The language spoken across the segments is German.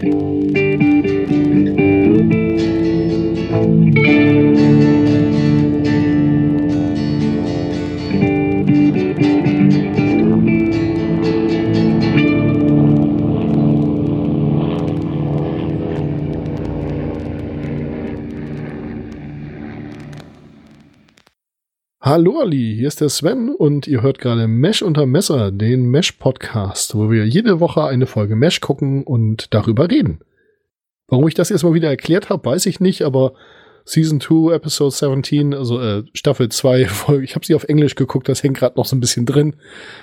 thank you Hallo Ali, hier ist der Sven und ihr hört gerade Mesh unter Messer, den Mesh Podcast, wo wir jede Woche eine Folge Mesh gucken und darüber reden. Warum ich das jetzt mal wieder erklärt habe, weiß ich nicht, aber Season 2, Episode 17, also äh, Staffel 2, Folge, ich habe sie auf Englisch geguckt, das hängt gerade noch so ein bisschen drin.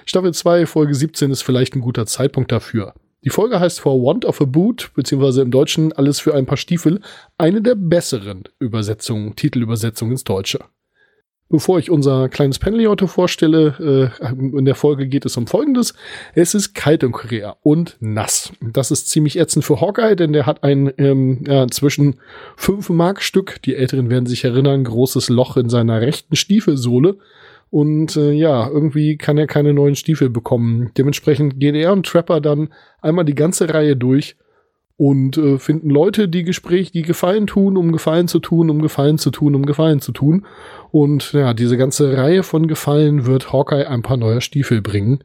Staffel 2, Folge 17 ist vielleicht ein guter Zeitpunkt dafür. Die Folge heißt For Want of a Boot, beziehungsweise im Deutschen Alles für ein paar Stiefel, eine der besseren Übersetzungen, Titelübersetzungen ins Deutsche. Bevor ich unser kleines Panel heute vorstelle, äh, in der Folge geht es um Folgendes. Es ist kalt in Korea und nass. Das ist ziemlich ätzend für Hawkeye, denn der hat ein ähm, ja, zwischen 5 Mark Stück, die Älteren werden sich erinnern, großes Loch in seiner rechten Stiefelsohle. Und äh, ja, irgendwie kann er keine neuen Stiefel bekommen. Dementsprechend geht er und Trapper dann einmal die ganze Reihe durch und äh, finden Leute, die Gespräch, die Gefallen tun, um Gefallen zu tun, um Gefallen zu tun, um Gefallen zu tun. Und ja, diese ganze Reihe von Gefallen wird Hawkeye ein paar neue Stiefel bringen,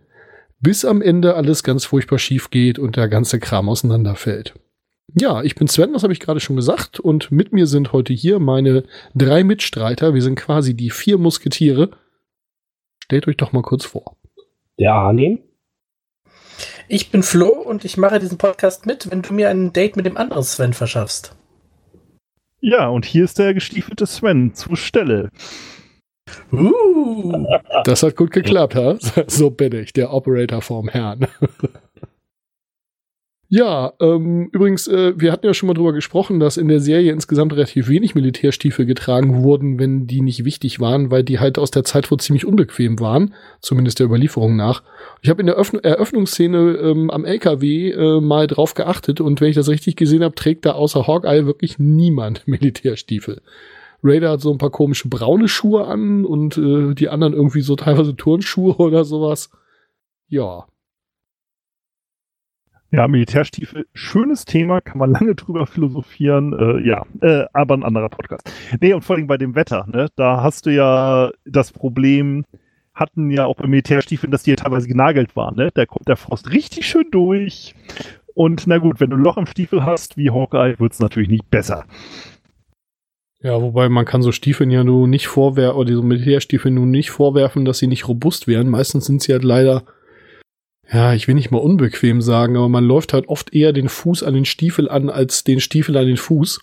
bis am Ende alles ganz furchtbar schief geht und der ganze Kram auseinanderfällt. Ja, ich bin Sven, das habe ich gerade schon gesagt, und mit mir sind heute hier meine drei Mitstreiter. Wir sind quasi die vier Musketiere. Stellt euch doch mal kurz vor. Der Arnim. Ich bin Flo und ich mache diesen Podcast mit, wenn du mir ein Date mit dem anderen Sven verschaffst. Ja, und hier ist der gestiefelte Sven zur Stelle. Uh, das hat gut geklappt, ha? So bin ich, der Operator vorm Herrn. Ja, ähm, übrigens, äh, wir hatten ja schon mal drüber gesprochen, dass in der Serie insgesamt relativ wenig Militärstiefel getragen wurden, wenn die nicht wichtig waren, weil die halt aus der Zeit wohl ziemlich unbequem waren, zumindest der Überlieferung nach. Ich habe in der Öffn Eröffnungsszene ähm, am LKW äh, mal drauf geachtet und wenn ich das richtig gesehen habe, trägt da außer Hawkeye wirklich niemand Militärstiefel. Raider hat so ein paar komische braune Schuhe an und äh, die anderen irgendwie so teilweise Turnschuhe oder sowas. Ja, ja, Militärstiefel, schönes Thema, kann man lange drüber philosophieren. Äh, ja, äh, aber ein anderer Podcast. Nee, und vor allem bei dem Wetter, ne? Da hast du ja das Problem, hatten ja auch bei Militärstiefeln, dass die ja teilweise genagelt waren, ne? Da kommt der Frost richtig schön durch. Und na gut, wenn du ein Loch im Stiefel hast, wie Hawkeye, wird's natürlich nicht besser. Ja, wobei man kann so Stiefeln ja nur nicht vorwerfen, oder diese Militärstiefeln nur nicht vorwerfen, dass sie nicht robust wären. Meistens sind sie halt leider ja, ich will nicht mal unbequem sagen, aber man läuft halt oft eher den Fuß an den Stiefel an, als den Stiefel an den Fuß.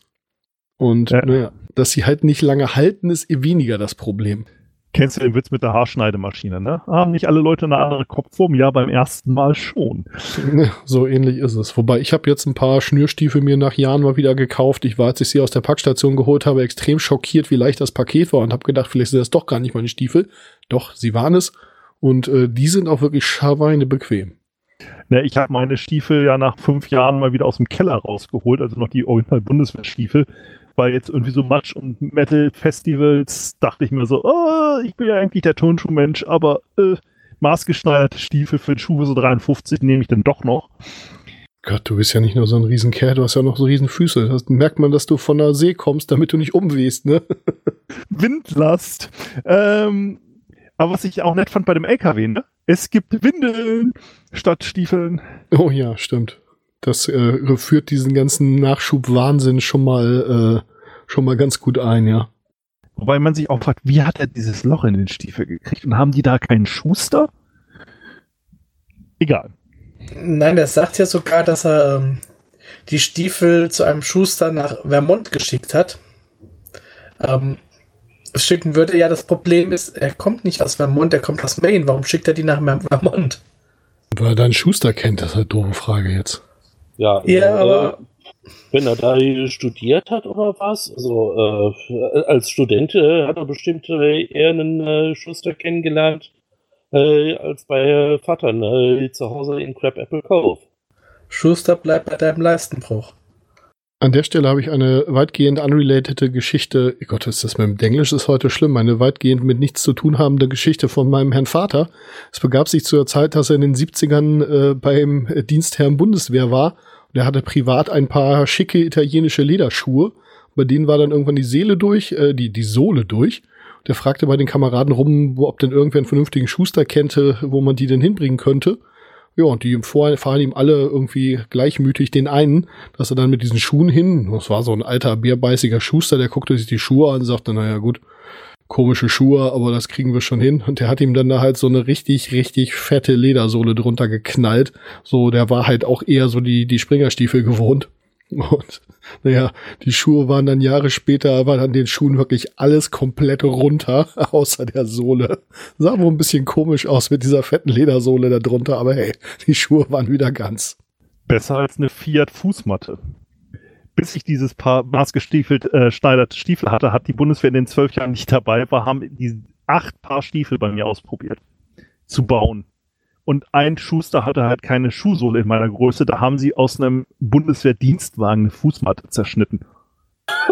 Und ja. naja, dass sie halt nicht lange halten, ist eh weniger das Problem. Kennst du den Witz mit der Haarschneidemaschine, ne? Haben nicht alle Leute eine andere Kopfform? Ja, beim ersten Mal schon. So ähnlich ist es. Wobei ich habe jetzt ein paar Schnürstiefel mir nach Jahren mal wieder gekauft. Ich war, als ich sie aus der Packstation geholt habe, extrem schockiert, wie leicht das Paket war und habe gedacht, vielleicht sind das doch gar nicht meine Stiefel. Doch, sie waren es. Und äh, die sind auch wirklich scharweine bequem. Ne, ich habe meine Stiefel ja nach fünf Jahren mal wieder aus dem Keller rausgeholt, also noch die Original Bundeswehrstiefel, weil jetzt irgendwie so Matsch- und Metal-Festivals dachte ich mir so, oh, ich bin ja eigentlich der Turnschuhmensch, aber äh, maßgeschneiderte Stiefel für Schuhe 53 nehme ich dann doch noch. Gott, du bist ja nicht nur so ein Riesenkerl, du hast ja noch so riesen Füße. Das merkt man, dass du von der See kommst, damit du nicht umwehst, ne? Windlast. Ähm, aber was ich auch nett fand bei dem LKW, ne? Es gibt Windeln statt Stiefeln. Oh ja, stimmt. Das äh, führt diesen ganzen Nachschub-Wahnsinn schon mal, äh, schon mal ganz gut ein, ja. Wobei man sich auch fragt, wie hat er dieses Loch in den Stiefel gekriegt? Und haben die da keinen Schuster? Egal. Nein, er sagt ja sogar, dass er ähm, die Stiefel zu einem Schuster nach Vermont geschickt hat. Ähm, schicken würde. Ja, das Problem ist, er kommt nicht aus Vermont, er kommt aus Maine. Warum schickt er die nach Vermont? Weil er dann Schuster kennt, das ist eine doofe Frage jetzt. Ja, ja äh, aber. Wenn er da studiert hat oder was, also äh, als Student äh, hat er bestimmt äh, eher einen äh, Schuster kennengelernt äh, als bei Vater zu Hause in Crab Apple Cove. Schuster bleibt bei deinem Leistenbruch. An der Stelle habe ich eine weitgehend unrelatede Geschichte, oh Gott, ist das mit dem Englisch ist heute schlimm, eine weitgehend mit nichts zu tun habende Geschichte von meinem Herrn Vater. Es begab sich zu der Zeit, dass er in den 70ern äh, beim Dienstherrn Bundeswehr war Der hatte privat ein paar schicke italienische Lederschuhe. Bei denen war dann irgendwann die Seele durch, äh, die, die Sohle durch. Der fragte bei den Kameraden rum, wo, ob denn irgendwer einen vernünftigen Schuster kennte, wo man die denn hinbringen könnte. Ja, und die fahren ihm alle irgendwie gleichmütig den einen, dass er dann mit diesen Schuhen hin, das war so ein alter, bärbeißiger Schuster, der guckte sich die Schuhe an und sagte, naja gut, komische Schuhe, aber das kriegen wir schon hin. Und der hat ihm dann da halt so eine richtig, richtig fette Ledersohle drunter geknallt. So, der war halt auch eher so die, die Springerstiefel gewohnt. Und naja, die Schuhe waren dann Jahre später, war dann den Schuhen wirklich alles komplett runter, außer der Sohle. Sah wohl ein bisschen komisch aus mit dieser fetten Ledersohle da drunter, aber hey, die Schuhe waren wieder ganz. Besser als eine Fiat Fußmatte bis ich dieses Paar maßgestiefelt äh, schneiderte Stiefel hatte, hat die Bundeswehr in den zwölf Jahren nicht dabei war, haben die acht Paar Stiefel bei mir ausprobiert zu bauen. Und ein Schuster hatte halt keine Schuhsohle in meiner Größe. Da haben sie aus einem Bundeswehrdienstwagen eine Fußmatte zerschnitten.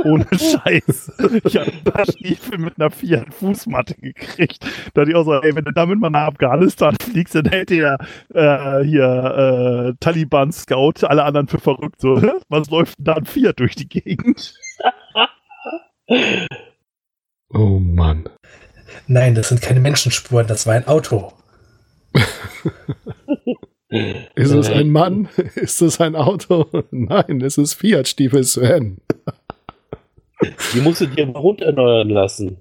Ohne Scheiß. Ich habe ein paar Stiefel mit einer Fiat Fußmatte gekriegt. Da hatte ich auch so, ey, wenn du damit mal nach Afghanistan fliegst, dann hält dir äh, hier äh, Taliban-Scout alle anderen für verrückt. So, was läuft denn da ein Fiat durch die Gegend? Oh Mann. Nein, das sind keine Menschenspuren, das war ein Auto. ist es ein Mann? Ist es ein Auto? Nein, es ist Fiat-Stiefel Sven. Die musst du dir mal erneuern lassen.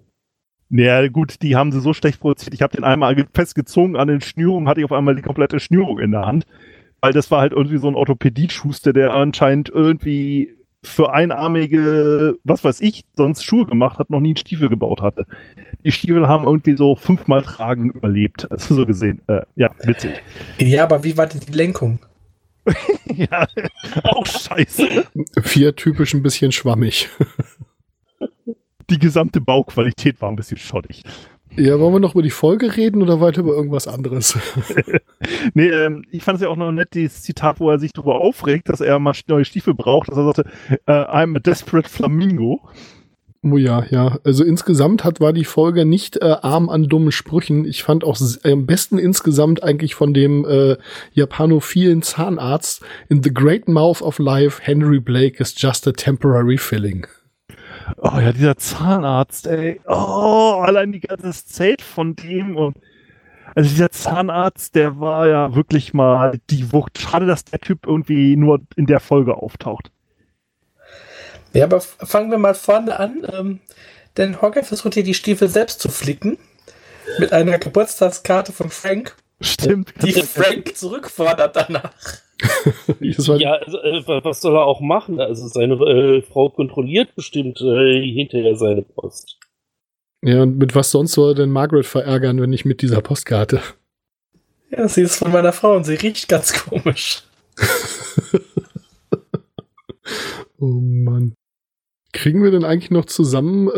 Ja, gut, die haben sie so schlecht produziert. Ich habe den einmal festgezogen an den Schnürungen, hatte ich auf einmal die komplette Schnürung in der Hand. Weil das war halt irgendwie so ein Orthopädie-Schuster, der anscheinend irgendwie für einarmige, was weiß ich, sonst Schuhe gemacht hat, noch nie einen Stiefel gebaut hatte. Die Stiefel haben irgendwie so fünfmal Tragen überlebt. Also so gesehen. Äh, ja, witzig. Ja, aber wie war denn die Lenkung? ja, auch scheiße. Vier typisch ein bisschen schwammig. Die gesamte Bauqualität war ein bisschen schottig. Ja, wollen wir noch über die Folge reden oder weiter über irgendwas anderes? nee, ähm, ich fand es ja auch noch nett, dieses Zitat, wo er sich darüber aufregt, dass er mal neue Stiefel braucht, dass er sagte, uh, I'm a desperate flamingo. Oh ja, ja. Also insgesamt hat, war die Folge nicht äh, arm an dummen Sprüchen. Ich fand auch äh, am besten insgesamt eigentlich von dem äh, japanophilen Zahnarzt in The Great Mouth of Life, Henry Blake is just a temporary filling. Oh ja, dieser Zahnarzt, ey. Oh, allein die ganze Zelt von dem und also dieser Zahnarzt, der war ja wirklich mal die Wucht. Schade, dass der Typ irgendwie nur in der Folge auftaucht. Ja, aber fangen wir mal vorne an. Ähm, denn Hogger versucht hier die Stiefel selbst zu flicken. Mit einer Geburtstagskarte von Frank. Stimmt. Die Frank zurückfordert danach. ja, also, äh, was soll er auch machen? Also seine äh, Frau kontrolliert bestimmt äh, hinterher seine Post. Ja, und mit was sonst soll er denn Margaret verärgern, wenn nicht mit dieser Postkarte? Ja, sie ist von meiner Frau und sie riecht ganz komisch. oh Mann. Kriegen wir denn eigentlich noch zusammen, äh,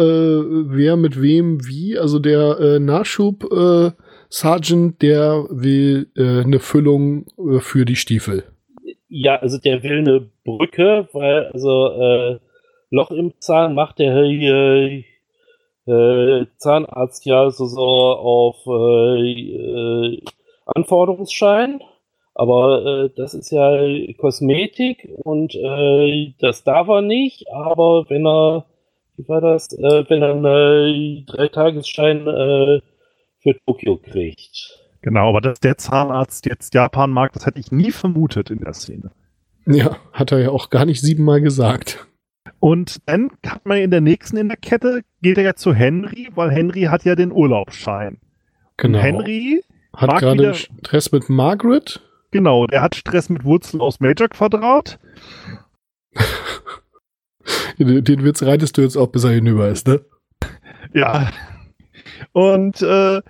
wer mit wem wie? Also der äh, Nachschub äh, Sergeant, der will äh, eine Füllung äh, für die Stiefel. Ja, also der will eine Brücke, weil also äh, Loch im Zahn macht der äh, äh, Zahnarzt ja so, so auf äh, äh, Anforderungsschein. Aber das ist ja Kosmetik und das darf er nicht. Aber wenn er, wie war das, wenn er einen Dreitagesschein für Tokio kriegt. Genau, aber dass der Zahnarzt jetzt Japan mag, das hätte ich nie vermutet in der Szene. Ja, hat er ja auch gar nicht siebenmal gesagt. Und dann hat man in der nächsten in der Kette, geht er ja zu Henry, weil Henry hat ja den Urlaubsschein. Genau. Und Henry hat gerade Stress mit Margaret. Genau, der hat Stress mit Wurzel aus Major Quadrat. den Witz reitest du jetzt auch, bis er hinüber ist, ne? Ja. Und äh,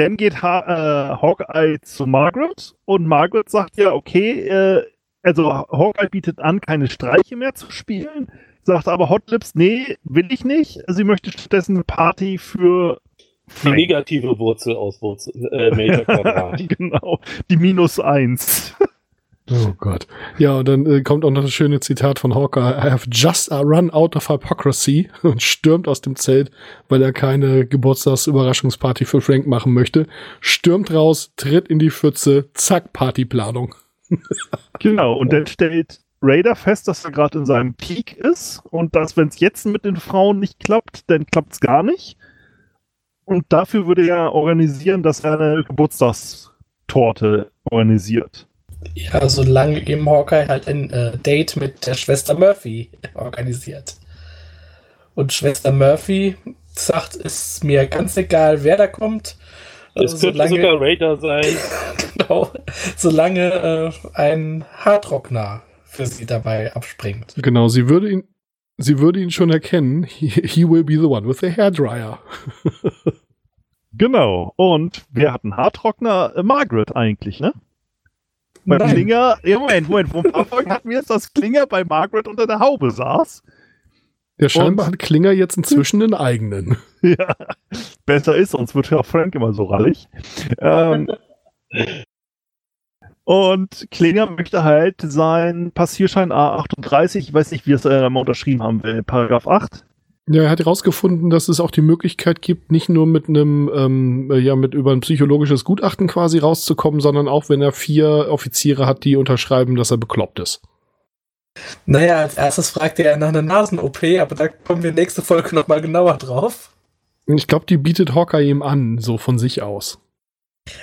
dann geht ha äh, Hawkeye zu Margaret und Margaret sagt ja, okay, äh, also Hawkeye bietet an, keine Streiche mehr zu spielen, sagt aber Hot Lips, nee, will ich nicht. Sie möchte stattdessen eine Party für die negative Wurzel aus Wurzel, äh, Major Quadrat. genau, die minus eins. Oh Gott. Ja, und dann äh, kommt auch noch das schöne Zitat von Hawkeye. I have just run out of hypocrisy und stürmt aus dem Zelt, weil er keine Geburtstagsüberraschungsparty für Frank machen möchte. Stürmt raus, tritt in die Pfütze, zack, Partyplanung. genau, und dann stellt Raider fest, dass er gerade in seinem Peak ist und dass, wenn es jetzt mit den Frauen nicht klappt, dann klappt es gar nicht. Und dafür würde er organisieren, dass er eine Geburtstagstorte organisiert. Ja, solange eben Hawkeye halt ein äh, Date mit der Schwester Murphy organisiert. Und Schwester Murphy sagt, ist mir ganz egal, wer da kommt. Es könnte solange, sogar Raider sein. genau. Solange äh, ein Hardrockner für sie dabei abspringt. Genau, sie würde ihn, sie würde ihn schon erkennen. He, he will be the one with the hairdryer. genau. Und wer hat einen Hardrockner? Äh, Margaret eigentlich, ne? Bei Nein. Klinger, ja, Moment, Moment, vor ein paar Folgen hatten wir jetzt, dass Klinger bei Margaret unter der Haube saß. Der scheinbar und, hat Klinger jetzt inzwischen einen eigenen. Ja, besser ist, sonst wird ja Frank immer so rallig. ähm, und Klinger möchte halt sein Passierschein A38, ich weiß nicht, wie es er mal unterschrieben haben will, Paragraph 8. Ja, er hat herausgefunden, dass es auch die Möglichkeit gibt, nicht nur mit einem, ähm, ja, mit über ein psychologisches Gutachten quasi rauszukommen, sondern auch, wenn er vier Offiziere hat, die unterschreiben, dass er bekloppt ist. Naja, als erstes fragte er nach einer Nasen-OP, aber da kommen wir nächste Folge nochmal genauer drauf. Ich glaube, die bietet Hawkeye ihm an, so von sich aus.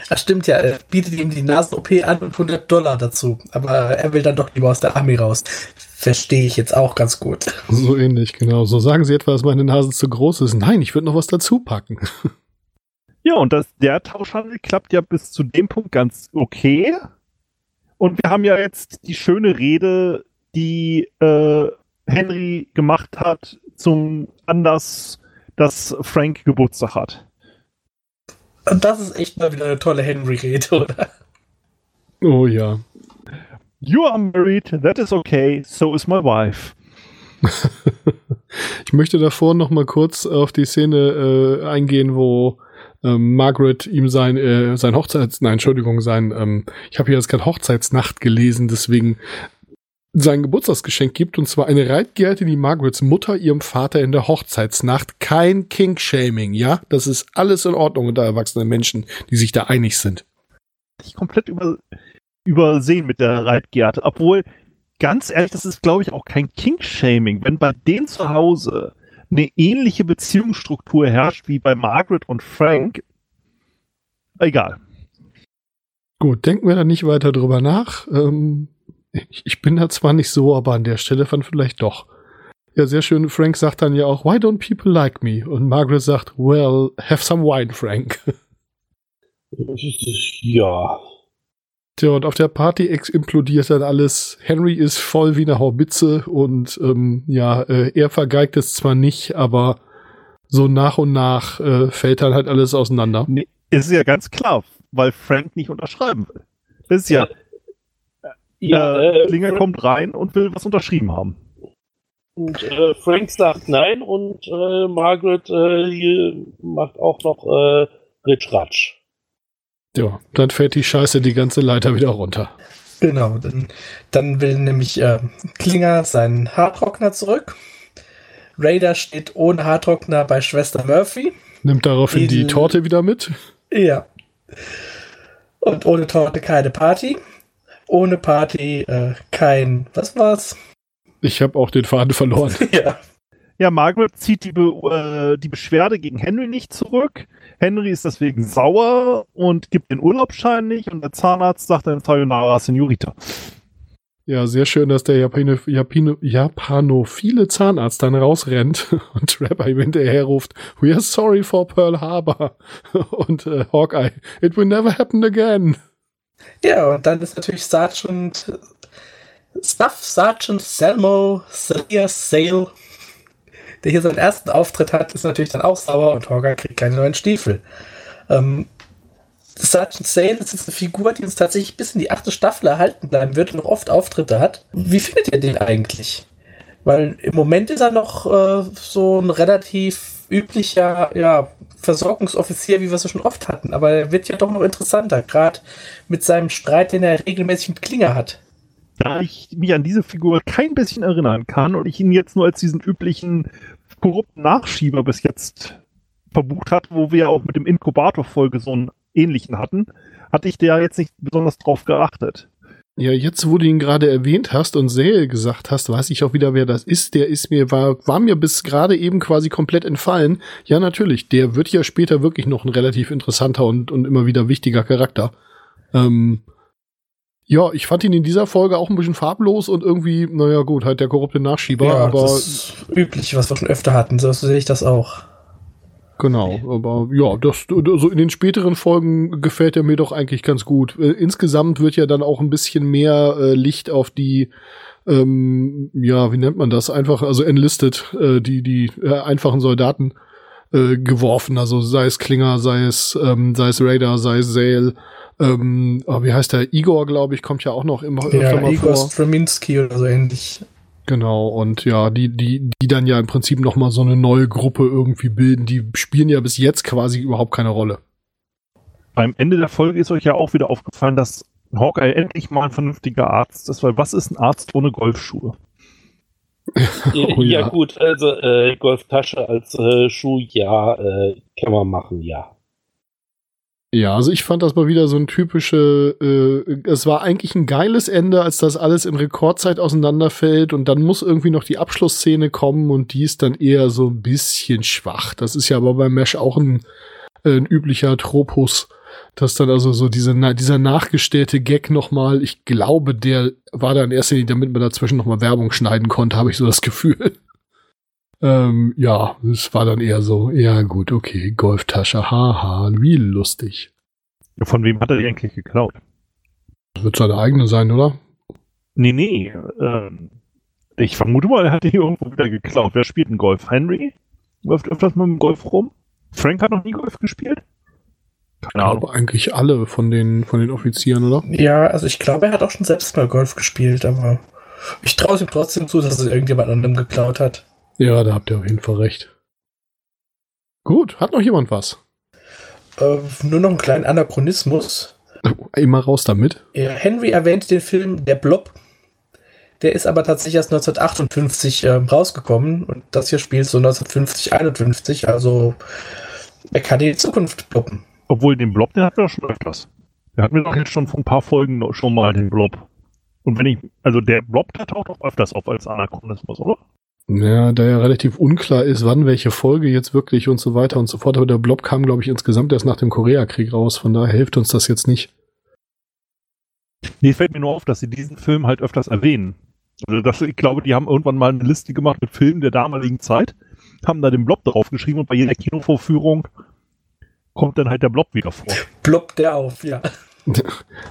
Ach stimmt ja, er bietet ihm die Nasen-OP an und 100 Dollar dazu. Aber er will dann doch lieber aus der Armee raus. Verstehe ich jetzt auch ganz gut. So ähnlich, genau. So sagen sie etwa, dass meine Nase zu groß ist. Nein, ich würde noch was dazu packen. Ja, und das, der Tauschhandel klappt ja bis zu dem Punkt ganz okay. Und wir haben ja jetzt die schöne Rede, die äh, Henry gemacht hat zum Anlass, dass Frank Geburtstag hat. Und das ist echt mal wieder eine tolle Henry-Rede, oder? Oh ja. You are married, that is okay, so is my wife. ich möchte davor noch mal kurz auf die Szene äh, eingehen, wo ähm, Margaret ihm sein, äh, sein Hochzeits... Nein, Entschuldigung, sein... Ähm, ich habe hier jetzt gerade Hochzeitsnacht gelesen, deswegen sein Geburtstagsgeschenk gibt, und zwar eine Reitgerte, die Margarets Mutter ihrem Vater in der Hochzeitsnacht. Kein King-Shaming, ja? Das ist alles in Ordnung unter erwachsenen Menschen, die sich da einig sind. Ich komplett über, übersehen mit der Reitgerte, obwohl, ganz ehrlich, das ist, glaube ich, auch kein King-Shaming. Wenn bei denen zu Hause eine ähnliche Beziehungsstruktur herrscht wie bei Margaret und Frank, egal. Gut, denken wir da nicht weiter drüber nach. Ähm, ich bin da zwar nicht so, aber an der Stelle fand vielleicht doch. Ja, sehr schön. Frank sagt dann ja auch, why don't people like me? Und Margaret sagt, well, have some wine, Frank. Ja. Tja, und auf der Party implodiert dann alles. Henry ist voll wie eine Haubitze und ähm, ja, äh, er vergeigt es zwar nicht, aber so nach und nach äh, fällt dann halt alles auseinander. Nee, ist ja ganz klar, weil Frank nicht unterschreiben will. Das ist ja, ja, äh, Klinger Frank kommt rein und will was unterschrieben haben. Und äh, Frank sagt nein und äh, Margaret äh, macht auch noch äh, Ritsch Ratsch. Ja, dann fällt die Scheiße die ganze Leiter wieder runter. Genau, dann, dann will nämlich äh, Klinger seinen Haartrockner zurück. Raider steht ohne Haartrockner bei Schwester Murphy. Nimmt daraufhin die, die Torte wieder mit. Ja. Und ohne Torte keine Party ohne Party äh, kein. Was war's? Ich habe auch den Faden verloren. ja. Ja, Margaret zieht die, Be äh, die Beschwerde gegen Henry nicht zurück. Henry ist deswegen sauer und gibt den Urlaubsschein nicht und der Zahnarzt sagt dann Sayonara, Senorita. Ja, sehr schön, dass der Japano, Japano, japanophile Zahnarzt dann rausrennt und Trapper ihm hinterher ruft, We are sorry for Pearl Harbor. Und äh, Hawkeye, it will never happen again. Ja, und dann ist natürlich Sergeant Staff Sergeant Selmo Salias Sale, der hier seinen ersten Auftritt hat, ist natürlich dann auch sauer und Hawker kriegt keine neuen Stiefel. Ähm, Sergeant Sale ist jetzt eine Figur, die uns tatsächlich bis in die achte Staffel erhalten bleiben wird und noch oft Auftritte hat. Wie findet ihr den eigentlich? Weil im Moment ist er noch äh, so ein relativ üblicher ja, Versorgungsoffizier, wie wir es schon oft hatten. Aber er wird ja doch noch interessanter, gerade mit seinem Streit, den er regelmäßig mit Klinger hat. Da ich mich an diese Figur kein bisschen erinnern kann und ich ihn jetzt nur als diesen üblichen korrupten Nachschieber bis jetzt verbucht hat, wo wir auch mit dem Inkubator-Folge so einen ähnlichen hatten, hatte ich da jetzt nicht besonders drauf geachtet. Ja, jetzt, wo du ihn gerade erwähnt hast und Sale gesagt hast, weiß ich auch wieder, wer das ist. Der ist mir, war, war mir bis gerade eben quasi komplett entfallen. Ja, natürlich, der wird ja später wirklich noch ein relativ interessanter und, und immer wieder wichtiger Charakter. Ähm, ja, ich fand ihn in dieser Folge auch ein bisschen farblos und irgendwie, naja, gut, halt der korrupte Nachschieber, ja, aber. Das ist üblich, was wir schon öfter hatten, so sehe ich das auch. Genau, aber ja, das so in den späteren Folgen gefällt er mir doch eigentlich ganz gut. Äh, insgesamt wird ja dann auch ein bisschen mehr äh, Licht auf die ähm, ja, wie nennt man das? Einfach, also enlisted, äh, die, die äh, einfachen Soldaten äh, geworfen. Also sei es Klinger, sei es, ähm, sei es Raider, sei es Sale. Ähm, oh, wie heißt der? Igor, glaube ich, kommt ja auch noch immer ja, öfter mal Igor vor. Straminski oder so ähnlich. Genau, und ja, die, die, die dann ja im Prinzip noch mal so eine neue Gruppe irgendwie bilden, die spielen ja bis jetzt quasi überhaupt keine Rolle. Beim Ende der Folge ist euch ja auch wieder aufgefallen, dass Hawkeye endlich mal ein vernünftiger Arzt ist, weil was ist ein Arzt ohne Golfschuhe? oh, ja. ja. gut, also äh, Golftasche als äh, Schuh, ja, äh, kann man machen, ja. Ja, also ich fand das mal wieder so ein typische, äh, es war eigentlich ein geiles Ende, als das alles in Rekordzeit auseinanderfällt und dann muss irgendwie noch die Abschlussszene kommen und die ist dann eher so ein bisschen schwach. Das ist ja aber bei Mesh auch ein, äh, ein üblicher Tropus, dass dann also so diese, dieser nachgestellte Gag nochmal, ich glaube, der war dann erst, damit man dazwischen nochmal Werbung schneiden konnte, habe ich so das Gefühl. Ähm, ja, es war dann eher so, ja gut, okay, Golftasche, haha, wie lustig. Von wem hat er die eigentlich geklaut? wird seine eigene sein, oder? Nee, nee. Ähm, ich vermute mal, er hat die irgendwo wieder geklaut. Wer spielt einen Golf? Henry? Läuft öfters mit dem Golf rum? Frank hat noch nie Golf gespielt? Keine ich glaube eigentlich alle von den, von den Offizieren, oder? Ja, also ich glaube, er hat auch schon selbst mal Golf gespielt, aber ich traue es ihm trotzdem zu, dass es irgendjemand anderem geklaut hat. Ja, da habt ihr auf jeden Fall recht. Gut, hat noch jemand was? Äh, nur noch einen kleinen Anachronismus. Immer raus damit. Henry erwähnt den Film Der Blob. Der ist aber tatsächlich erst 1958 äh, rausgekommen und das hier spielt so 1950, 51, also er kann in die Zukunft bloppen. Obwohl den Blob, den hatten wir doch schon öfters. Wir hatten wir doch jetzt schon vor ein paar Folgen schon mal den Blob. Und wenn ich, also der Blob, der taucht auch öfters auf als Anachronismus, oder? Ja, da ja relativ unklar ist, wann welche Folge jetzt wirklich und so weiter und so fort. Aber der Blob kam, glaube ich, insgesamt erst nach dem Koreakrieg raus. Von daher hilft uns das jetzt nicht. Nee, fällt mir nur auf, dass sie diesen Film halt öfters erwähnen. Also das, ich glaube, die haben irgendwann mal eine Liste gemacht mit Filmen der damaligen Zeit, haben da den Blob draufgeschrieben und bei jeder Kinovorführung kommt dann halt der Blob wieder vor. Blob der auf, ja.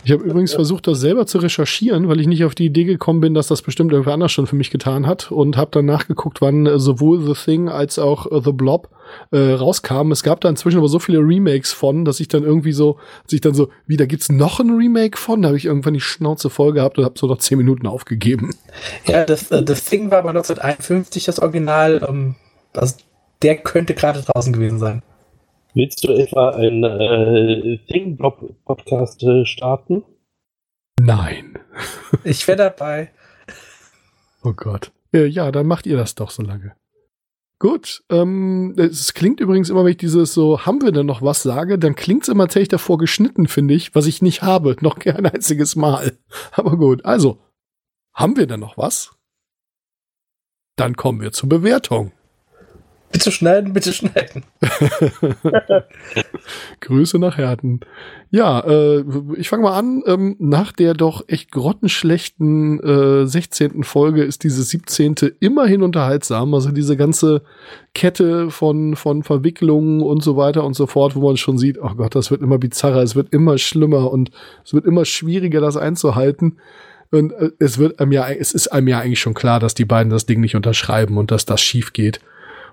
Ich habe übrigens versucht, das selber zu recherchieren, weil ich nicht auf die Idee gekommen bin, dass das bestimmt irgendwer anders schon für mich getan hat und habe dann nachgeguckt, wann äh, sowohl The Thing als auch äh, The Blob äh, rauskamen. Es gab da inzwischen aber so viele Remakes von, dass ich dann irgendwie so, dass ich dann so, wie, da gibt's noch ein Remake von? Da habe ich irgendwann die Schnauze voll gehabt und habe so noch zehn Minuten aufgegeben. Ja, das, uh, The Thing war aber 1951 das Original. Ähm, also der könnte gerade draußen gewesen sein. Willst du etwa einen äh, Thing-Podcast äh, starten? Nein. ich wäre dabei. Oh Gott. Ja, dann macht ihr das doch so lange. Gut, ähm, es klingt übrigens immer, wenn ich dieses so, haben wir denn noch was sage, dann klingt es immer tatsächlich davor geschnitten, finde ich, was ich nicht habe, noch kein einziges Mal. Aber gut, also, haben wir denn noch was? Dann kommen wir zur Bewertung. Bitte schneiden, bitte schneiden. Grüße nach Herten. Ja, äh, ich fange mal an. Ähm, nach der doch echt grottenschlechten äh, 16. Folge ist diese 17. immerhin unterhaltsam. Also diese ganze Kette von, von Verwicklungen und so weiter und so fort, wo man schon sieht, oh Gott, das wird immer bizarrer, es wird immer schlimmer und es wird immer schwieriger, das einzuhalten. Und äh, es wird einem ja, es ist einem ja eigentlich schon klar, dass die beiden das Ding nicht unterschreiben und dass das schief geht.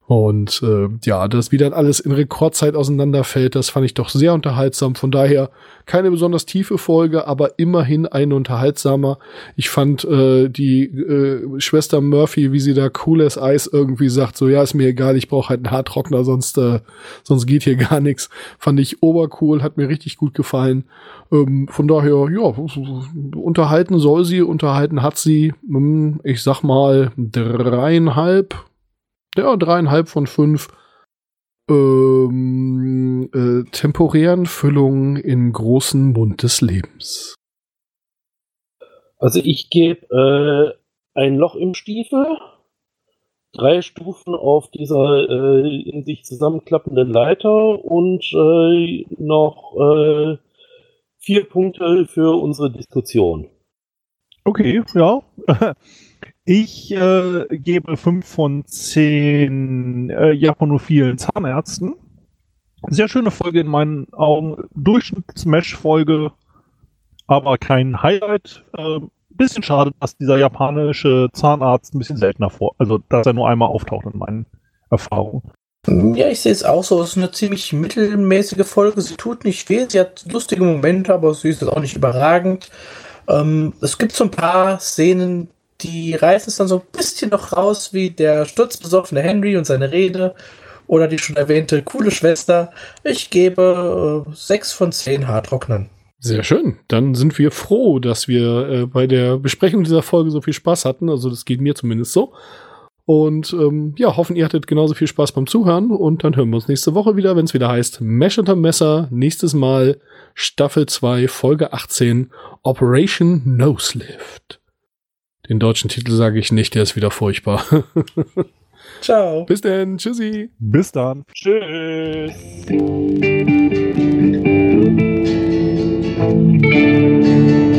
Und äh, ja, das wie dann alles in Rekordzeit auseinanderfällt, das fand ich doch sehr unterhaltsam. Von daher keine besonders tiefe Folge, aber immerhin ein unterhaltsamer. Ich fand äh, die äh, Schwester Murphy, wie sie da cool as Eis irgendwie sagt, so ja, ist mir egal, ich brauche halt einen Haartrockner, sonst, äh, sonst geht hier gar nichts. Fand ich obercool, hat mir richtig gut gefallen. Ähm, von daher, ja, unterhalten soll sie, unterhalten hat sie, hm, ich sag mal, dreieinhalb ja, dreieinhalb von fünf ähm, äh, temporären Füllungen im großen Mund des Lebens. Also ich gebe äh, ein Loch im Stiefel, drei Stufen auf dieser äh, in sich zusammenklappenden Leiter und äh, noch äh, vier Punkte für unsere Diskussion. Okay, ja. Ich äh, gebe fünf von zehn äh, japanophilen Zahnärzten. Sehr schöne Folge in meinen Augen. Durchschnitts-Smash-Folge, aber kein Highlight. Äh, bisschen schade, dass dieser japanische Zahnarzt ein bisschen seltener vor, also dass er nur einmal auftaucht in meinen Erfahrungen. Ja, ich sehe es auch so. Es ist eine ziemlich mittelmäßige Folge. Sie tut nicht weh. Sie hat lustige Momente, aber sie ist auch nicht überragend. Ähm, es gibt so ein paar Szenen, die reißen es dann so ein bisschen noch raus, wie der sturzbesoffene Henry und seine Rede oder die schon erwähnte coole Schwester. Ich gebe äh, sechs von zehn Haartrocknern. Sehr schön. Dann sind wir froh, dass wir äh, bei der Besprechung dieser Folge so viel Spaß hatten. Also das geht mir zumindest so. Und ähm, ja, hoffen, ihr hattet genauso viel Spaß beim Zuhören. Und dann hören wir uns nächste Woche wieder, wenn es wieder heißt Mesh unter Messer. Nächstes Mal Staffel 2, Folge 18, Operation Noselift. Den deutschen Titel sage ich nicht, der ist wieder furchtbar. Ciao. Bis dann. Tschüssi. Bis dann. Tschüss. Thank you.